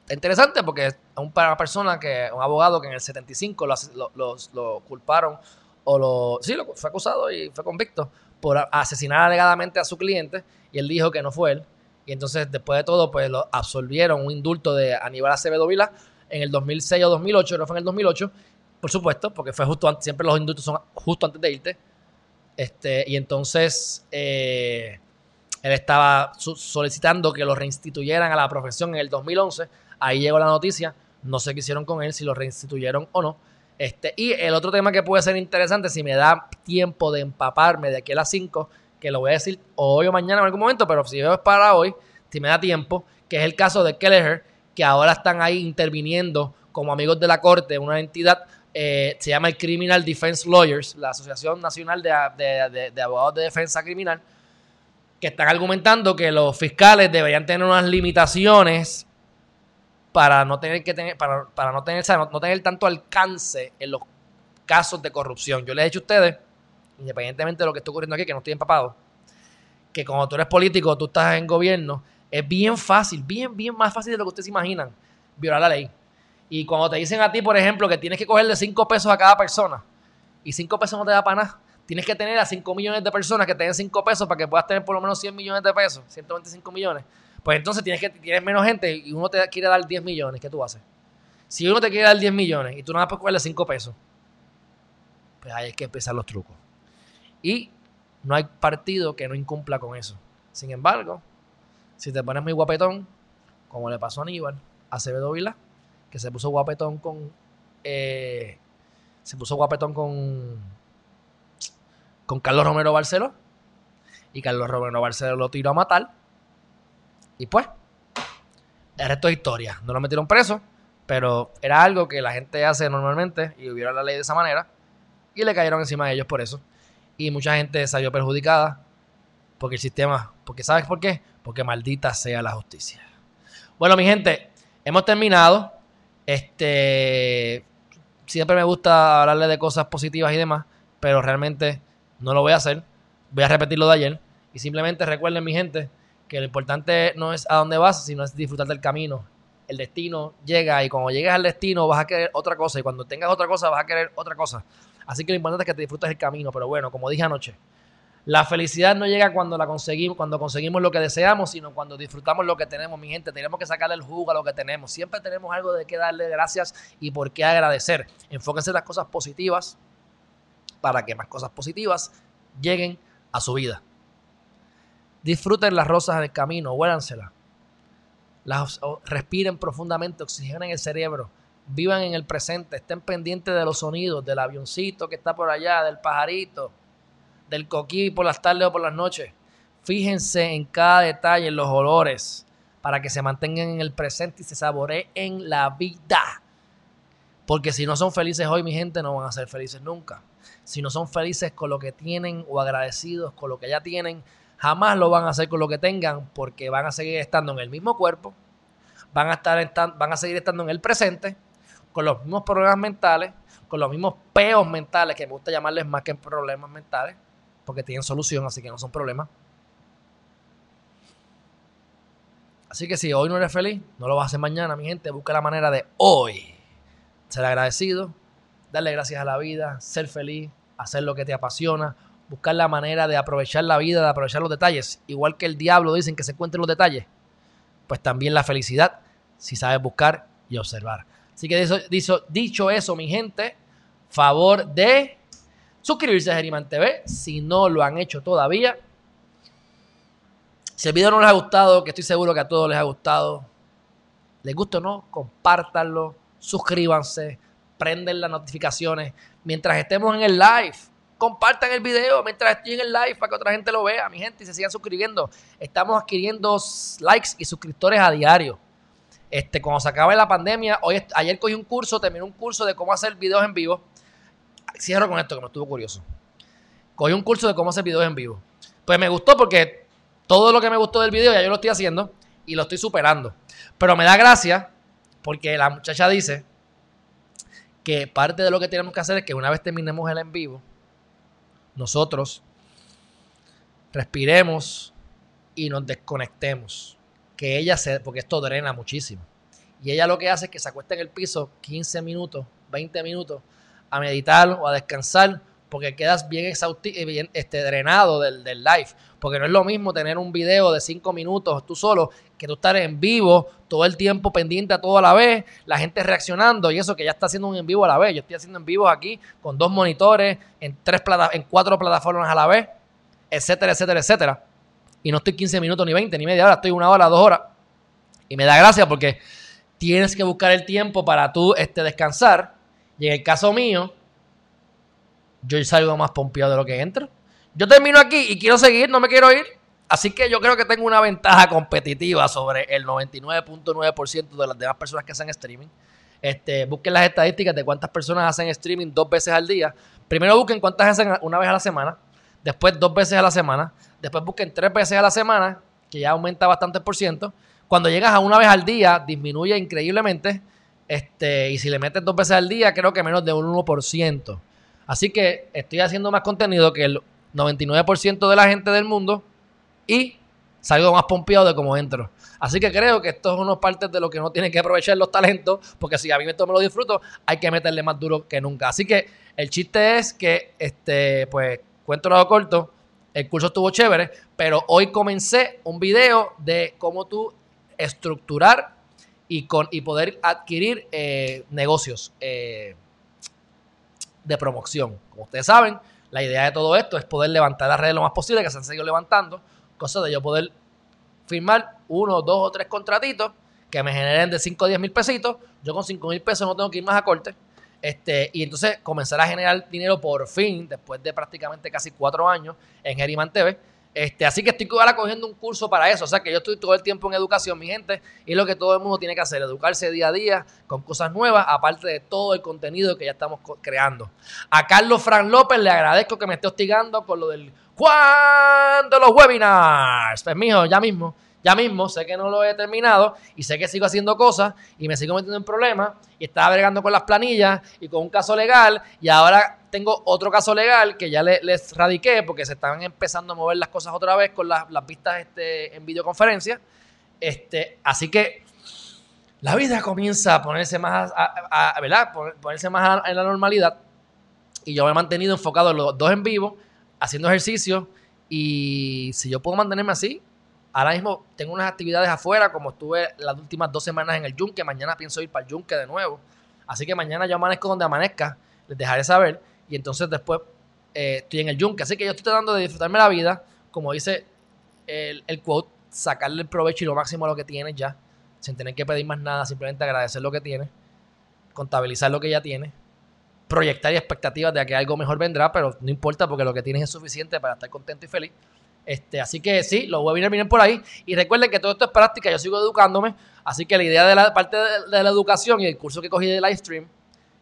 Está interesante porque es una persona que, un abogado que en el 75 lo, culparon o lo, sí, lo, fue acusado y fue convicto por asesinar alegadamente a su cliente y él dijo que no fue él. Y entonces, después de todo, pues lo absolvieron un indulto de Aníbal Acevedo Vila en el 2006 o 2008, no fue en el 2008, por supuesto, porque fue justo siempre los indultos son justo antes de irte. Este, y entonces eh, él estaba solicitando que lo reinstituyeran a la profesión en el 2011. Ahí llegó la noticia, no sé qué hicieron con él, si lo reinstituyeron o no. Este, y el otro tema que puede ser interesante, si me da tiempo de empaparme de aquí a las 5, que lo voy a decir hoy o mañana en algún momento, pero si veo es para hoy, si me da tiempo, que es el caso de Kelleher, que ahora están ahí interviniendo como amigos de la corte, una entidad, eh, se llama el Criminal Defense Lawyers, la Asociación Nacional de, Abogados de Defensa Criminal, que están argumentando que los fiscales deberían tener unas limitaciones para no tener que tener, para, no tener, no tener tanto alcance en los casos de corrupción. Yo les he dicho a ustedes independientemente de lo que está ocurriendo aquí, que no estoy empapado, que cuando tú eres político, tú estás en gobierno, es bien fácil, bien, bien más fácil de lo que ustedes imaginan, violar la ley. Y cuando te dicen a ti, por ejemplo, que tienes que cogerle 5 pesos a cada persona, y 5 pesos no te da para nada, tienes que tener a 5 millones de personas que te den 5 pesos para que puedas tener por lo menos 100 millones de pesos, 125 millones. Pues entonces tienes que tienes menos gente y uno te quiere dar 10 millones, ¿qué tú haces? Si uno te quiere dar 10 millones y tú nada más puedes cogerle 5 pesos, pues ahí hay que empezar los trucos. Y no hay partido que no incumpla con eso. Sin embargo, si te pones muy guapetón, como le pasó a Aníbal, a Acevedo Vila, que se puso guapetón con. Eh, se puso guapetón con. con Carlos Romero Barceló. Y Carlos Romero Barceló lo tiró a matar. Y pues, el resto es historia. No lo metieron preso, pero era algo que la gente hace normalmente y hubiera la ley de esa manera. Y le cayeron encima de ellos por eso y mucha gente salió perjudicada porque el sistema, porque ¿sabes por qué? Porque maldita sea la justicia. Bueno, mi gente, hemos terminado. Este, siempre me gusta hablarle de cosas positivas y demás, pero realmente no lo voy a hacer. Voy a repetir lo de ayer y simplemente recuerden, mi gente, que lo importante no es a dónde vas, sino es disfrutar del camino. El destino llega y cuando llegues al destino vas a querer otra cosa y cuando tengas otra cosa vas a querer otra cosa. Así que lo importante es que te disfrutes el camino. Pero bueno, como dije anoche, la felicidad no llega cuando la conseguimos, cuando conseguimos lo que deseamos, sino cuando disfrutamos lo que tenemos, mi gente. Tenemos que sacarle el jugo a lo que tenemos. Siempre tenemos algo de qué darle gracias y por qué agradecer. Enfóquense en las cosas positivas para que más cosas positivas lleguen a su vida. Disfruten las rosas en el camino, huélanselas. Las, respiren profundamente, oxigenen el cerebro vivan en el presente, estén pendientes de los sonidos, del avioncito que está por allá, del pajarito, del coquí por las tardes o por las noches. Fíjense en cada detalle, en los olores, para que se mantengan en el presente y se saboreen la vida. Porque si no son felices hoy, mi gente, no van a ser felices nunca. Si no son felices con lo que tienen o agradecidos con lo que ya tienen, jamás lo van a hacer con lo que tengan porque van a seguir estando en el mismo cuerpo, van a, estar, van a seguir estando en el presente, con los mismos problemas mentales, con los mismos peos mentales, que me gusta llamarles más que problemas mentales, porque tienen solución, así que no son problemas. Así que si hoy no eres feliz, no lo vas a hacer mañana, mi gente. Busca la manera de hoy ser agradecido, darle gracias a la vida, ser feliz, hacer lo que te apasiona, buscar la manera de aprovechar la vida, de aprovechar los detalles. Igual que el diablo dicen que se encuentren los detalles, pues también la felicidad, si sabes buscar y observar. Así que dicho, dicho eso, mi gente, favor de suscribirse a Geriman TV si no lo han hecho todavía. Si el video no les ha gustado, que estoy seguro que a todos les ha gustado, les gusta o no, compártanlo, suscríbanse, prenden las notificaciones. Mientras estemos en el live, compartan el video mientras estoy en el live para que otra gente lo vea, mi gente, y se sigan suscribiendo. Estamos adquiriendo likes y suscriptores a diario. Este, cuando se acabe la pandemia, hoy, ayer cogí un curso, terminé un curso de cómo hacer videos en vivo. Cierro con esto que me estuvo curioso. Cogí un curso de cómo hacer videos en vivo. Pues me gustó porque todo lo que me gustó del video ya yo lo estoy haciendo y lo estoy superando. Pero me da gracia porque la muchacha dice que parte de lo que tenemos que hacer es que una vez terminemos el en vivo, nosotros respiremos y nos desconectemos. Que ella se, porque esto drena muchísimo. Y ella lo que hace es que se acuesta en el piso 15 minutos, 20 minutos a meditar o a descansar porque quedas bien exhaustivo, eh, bien este, drenado del, del, live. Porque no es lo mismo tener un video de 5 minutos tú solo que tú estar en vivo todo el tiempo pendiente a todo a la vez, la gente reaccionando y eso que ya está haciendo un en vivo a la vez. Yo estoy haciendo en vivo aquí con dos monitores, en, tres plata en cuatro plataformas a la vez, etcétera, etcétera, etcétera. Y no estoy 15 minutos, ni 20, ni media hora, estoy una hora, dos horas. Y me da gracia porque tienes que buscar el tiempo para tú este, descansar. Y en el caso mío, yo salgo más pompeado de lo que entro. Yo termino aquí y quiero seguir, no me quiero ir. Así que yo creo que tengo una ventaja competitiva sobre el 99.9% de las demás personas que hacen streaming. Este, busquen las estadísticas de cuántas personas hacen streaming dos veces al día. Primero busquen cuántas hacen una vez a la semana, después dos veces a la semana, después busquen tres veces a la semana, que ya aumenta bastante por ciento. Cuando llegas a una vez al día, disminuye increíblemente. Este, y si le metes dos veces al día, creo que menos de un 1%. Así que estoy haciendo más contenido que el 99% de la gente del mundo y salgo más pompeado de cómo entro. Así que creo que esto es una parte de lo que uno tiene que aprovechar los talentos, porque si a mí esto me lo disfruto, hay que meterle más duro que nunca. Así que el chiste es que, este, pues, cuento lado corto, el curso estuvo chévere, pero hoy comencé un video de cómo tú estructurar y, con, y poder adquirir eh, negocios. Eh, de promoción. Como ustedes saben, la idea de todo esto es poder levantar las redes lo más posible, que se han seguido levantando, cosa de yo poder firmar uno, dos o tres contratitos que me generen de 5 o 10 mil pesitos. Yo con 5 mil pesos no tengo que ir más a corte. Este, y entonces comenzar a generar dinero por fin, después de prácticamente casi cuatro años en Geriman TV este, así que estoy ahora cogiendo un curso para eso. O sea que yo estoy todo el tiempo en educación, mi gente. Y lo que todo el mundo tiene que hacer, educarse día a día con cosas nuevas, aparte de todo el contenido que ya estamos creando. A Carlos Fran López le agradezco que me esté hostigando con lo del Juan de los webinars. Pues mijo, ya mismo ya mismo sé que no lo he terminado y sé que sigo haciendo cosas y me sigo metiendo en problemas y estaba bregando con las planillas y con un caso legal y ahora tengo otro caso legal que ya les radiqué porque se están empezando a mover las cosas otra vez con las, vistas este, en videoconferencia. Este, así que la vida comienza a ponerse más, a, ¿verdad? Ponerse más en la normalidad y yo me he mantenido enfocado en los dos en vivo, haciendo ejercicio y si yo puedo mantenerme así, Ahora mismo tengo unas actividades afuera, como estuve las últimas dos semanas en el Yunque. Mañana pienso ir para el Yunque de nuevo. Así que mañana yo amanezco donde amanezca. Les dejaré saber. Y entonces después eh, estoy en el Yunque. Así que yo estoy tratando de disfrutarme la vida. Como dice el, el quote, sacarle el provecho y lo máximo a lo que tienes ya. Sin tener que pedir más nada. Simplemente agradecer lo que tienes. contabilizar lo que ya tiene, proyectar expectativas de que algo mejor vendrá, pero no importa porque lo que tienes es suficiente para estar contento y feliz. Este, así que sí, los webinars vienen por ahí. Y recuerden que todo esto es práctica, yo sigo educándome. Así que la idea de la parte de, la educación y el curso que cogí de Livestream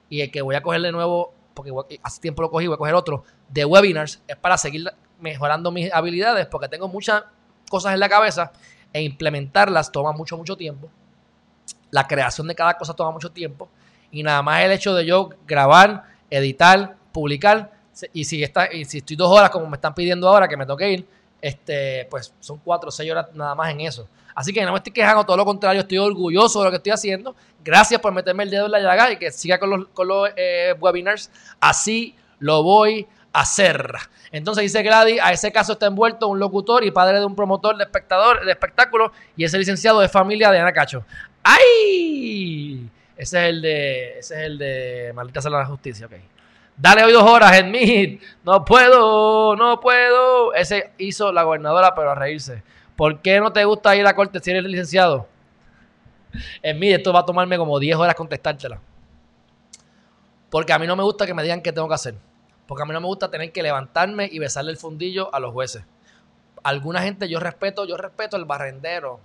y el que voy a coger de nuevo, porque hace tiempo lo cogí, voy a coger otro, de webinars, es para seguir mejorando mis habilidades, porque tengo muchas cosas en la cabeza e implementarlas toma mucho, mucho tiempo. La creación de cada cosa toma mucho tiempo. Y nada más el hecho de yo grabar, editar, publicar, y si, está, y si estoy dos horas como me están pidiendo ahora que me toque ir, este, pues son cuatro o seis horas nada más en eso. Así que no me estoy quejando, todo lo contrario, estoy orgulloso de lo que estoy haciendo. Gracias por meterme el dedo en la llaga y que siga con los, con los eh, webinars. Así lo voy a hacer. Entonces dice Gladys, a ese caso está envuelto un locutor y padre de un promotor de espectador de espectáculo y ese licenciado de familia de Ana Cacho. ¡Ay! Ese es el de. Ese es el de. Maldita sea la justicia, ok. Dale hoy dos horas, Edmid. No puedo, no puedo. Ese hizo la gobernadora, pero a reírse. ¿Por qué no te gusta ir a corte si eres licenciado? Edmid, esto va a tomarme como 10 horas contestártela. Porque a mí no me gusta que me digan qué tengo que hacer. Porque a mí no me gusta tener que levantarme y besarle el fundillo a los jueces. Alguna gente yo respeto, yo respeto el barrendero.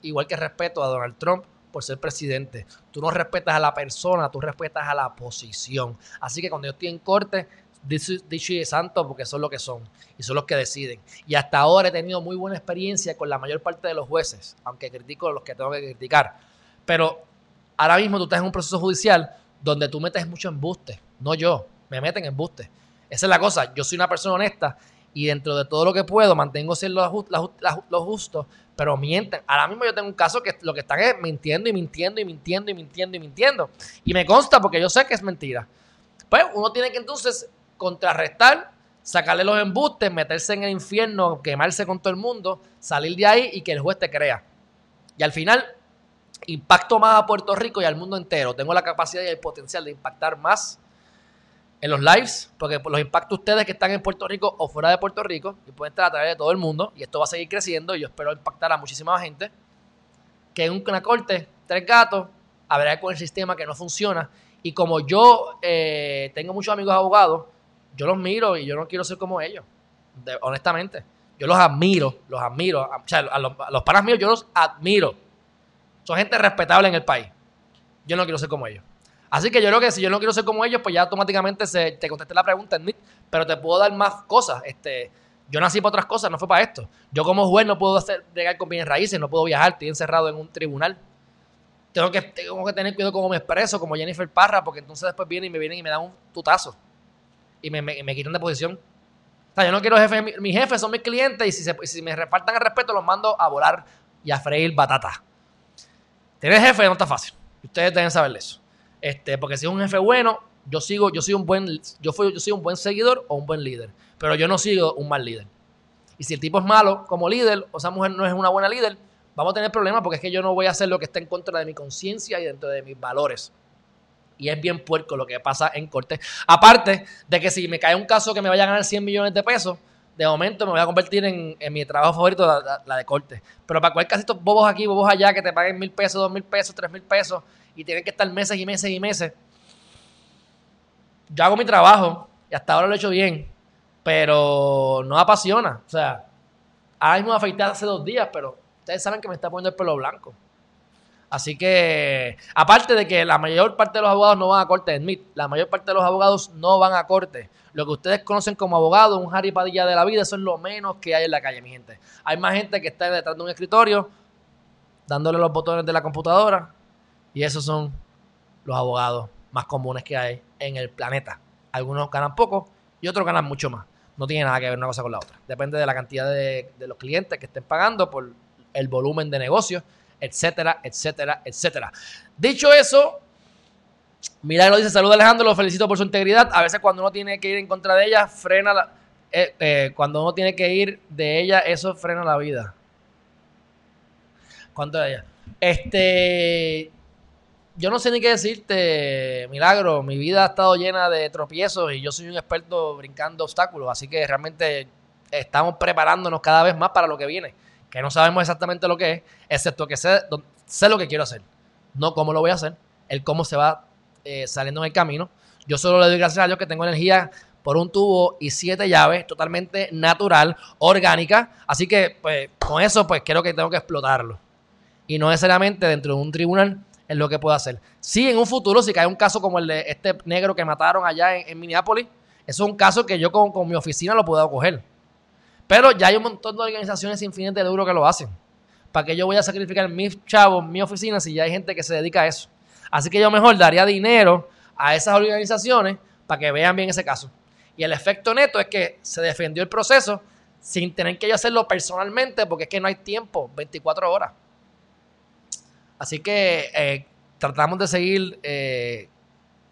Igual que respeto a Donald Trump por ser presidente. Tú no respetas a la persona, tú respetas a la posición. Así que cuando yo estoy en corte, dicho y santo porque son lo que son y son los que deciden. Y hasta ahora he tenido muy buena experiencia con la mayor parte de los jueces, aunque critico a los que tengo que criticar. Pero ahora mismo tú estás en un proceso judicial donde tú metes mucho embuste, no yo, me meten embuste. Esa es la cosa, yo soy una persona honesta y dentro de todo lo que puedo mantengo ser lo, justo, pero mienten. Ahora mismo yo tengo un caso que lo que están es mintiendo y mintiendo y mintiendo y mintiendo y mintiendo. Y me consta porque yo sé que es mentira. Pues uno tiene que entonces contrarrestar, sacarle los embustes, meterse en el infierno, quemarse con todo el mundo, salir de ahí y que el juez te crea. Y al final, impacto más a Puerto Rico y al mundo entero. Tengo la capacidad y el potencial de impactar más en los lives, porque los impactos ustedes que están en Puerto Rico o fuera de Puerto Rico, y pueden estar a través de todo el mundo, y esto va a seguir creciendo, y yo espero impactar a muchísima gente, que en una corte, tres gatos, habrá con el sistema que no funciona, y como yo eh, tengo muchos amigos abogados, yo los miro y yo no quiero ser como ellos, honestamente. Yo los admiro, los admiro, o sea, a los, a los panas míos yo los admiro. Son gente respetable en el país. Yo no quiero ser como ellos. Así que yo creo que si yo no quiero ser como ellos, pues ya automáticamente se, te contesté la pregunta mí, pero te puedo dar más cosas. Este, yo nací para otras cosas, no fue para esto. Yo como juez no puedo hacer, llegar con bienes raíces, no puedo viajar, estoy encerrado en un tribunal. Tengo que, tengo que tener cuidado como me expreso, como Jennifer Parra, porque entonces después vienen y me vienen y me dan un tutazo. Y me, quitan de posición. O sea, yo no quiero jefe, mis jefes son mis clientes y si, me repartan el respeto los mando a volar y a freír batata. Tener jefe no está fácil. Ustedes deben saber eso. Este, porque si es un jefe bueno, yo sigo, yo soy un buen, yo, fui, yo soy un buen seguidor o un buen líder. Pero yo no sigo un mal líder. Y si el tipo es malo como líder, o esa mujer no es una buena líder, vamos a tener problemas porque es que yo no voy a hacer lo que está en contra de mi conciencia y dentro de mis valores. Y es bien puerco lo que pasa en corte. Aparte de que si me cae un caso que me vaya a ganar 100 millones de pesos, de momento me voy a convertir en, mi trabajo favorito, la, de corte. Pero para cualquier casito bobos aquí, bobos allá, que te paguen mil pesos, dos mil pesos, tres mil pesos, y tienen que estar meses y meses y meses. Yo hago mi trabajo y hasta ahora lo he hecho bien, pero no apasiona. O sea, ahora mismo me afeité hace dos días, pero ustedes saben que me está poniendo el pelo blanco. Así que, aparte de que la mayor parte de los abogados no van a corte, Smith, la mayor parte de los abogados no van a corte. Lo que ustedes conocen como abogado, un Harry Padilla de la vida, eso es lo menos que hay en la calle, mi gente. Hay más gente que está detrás de un escritorio, dándole los botones de la computadora, y esos son los abogados más comunes que hay en el planeta. Algunos ganan poco y otros ganan mucho más. No tiene nada que ver una cosa con la otra. Depende de la cantidad de, los clientes que estén pagando por el volumen de negocio, etcétera, etcétera, etcétera. Dicho eso, lo dice, saluda Alejandro, lo felicito por su integridad. A veces cuando uno tiene que ir en contra de ella, frena la... Eh, eh, cuando uno tiene que ir de ella, eso frena la vida. ¿Cuánto de ella? Este yo no sé ni qué decirte, Milagro. Mi vida ha estado llena de tropiezos y yo soy un experto brincando obstáculos. Así que realmente estamos preparándonos cada vez más para lo que viene. Que no sabemos exactamente lo que es, excepto que sé, sé lo que quiero hacer. No cómo lo voy a hacer, el cómo se va eh, saliendo en el camino. Yo solo le doy gracias a Dios que tengo energía por un tubo y siete llaves, totalmente natural, orgánica. Así que, pues, con eso, pues creo que tengo que explotarlo. Y no necesariamente dentro de un tribunal es lo que puedo hacer. Sí, en un futuro, si cae un caso como el de este negro que mataron allá en, Minneapolis, eso es un caso que yo con, con mi oficina lo puedo coger. Pero ya hay un montón de organizaciones sin fines de lucro que lo hacen. ¿Para qué yo voy a sacrificar mis chavos, mi oficina, si ya hay gente que se dedica a eso? Así que yo mejor daría dinero a esas organizaciones para que vean bien ese caso. Y el efecto neto es que se defendió el proceso sin tener que yo hacerlo personalmente porque es que no hay tiempo, 24 horas. Así que eh, tratamos de seguir eh,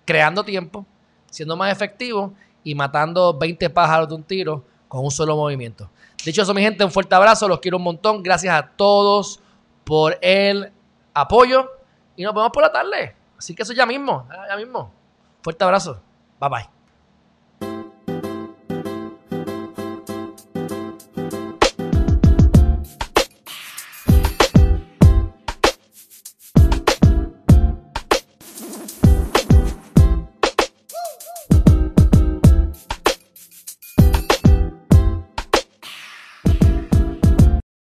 creando tiempo, siendo más efectivos y matando 20 pájaros de un tiro con un solo movimiento. Dicho eso, mi gente, un fuerte abrazo, los quiero un montón. Gracias a todos por el apoyo y nos vemos por la tarde. Así que eso ya mismo, ya mismo. Fuerte abrazo. Bye bye.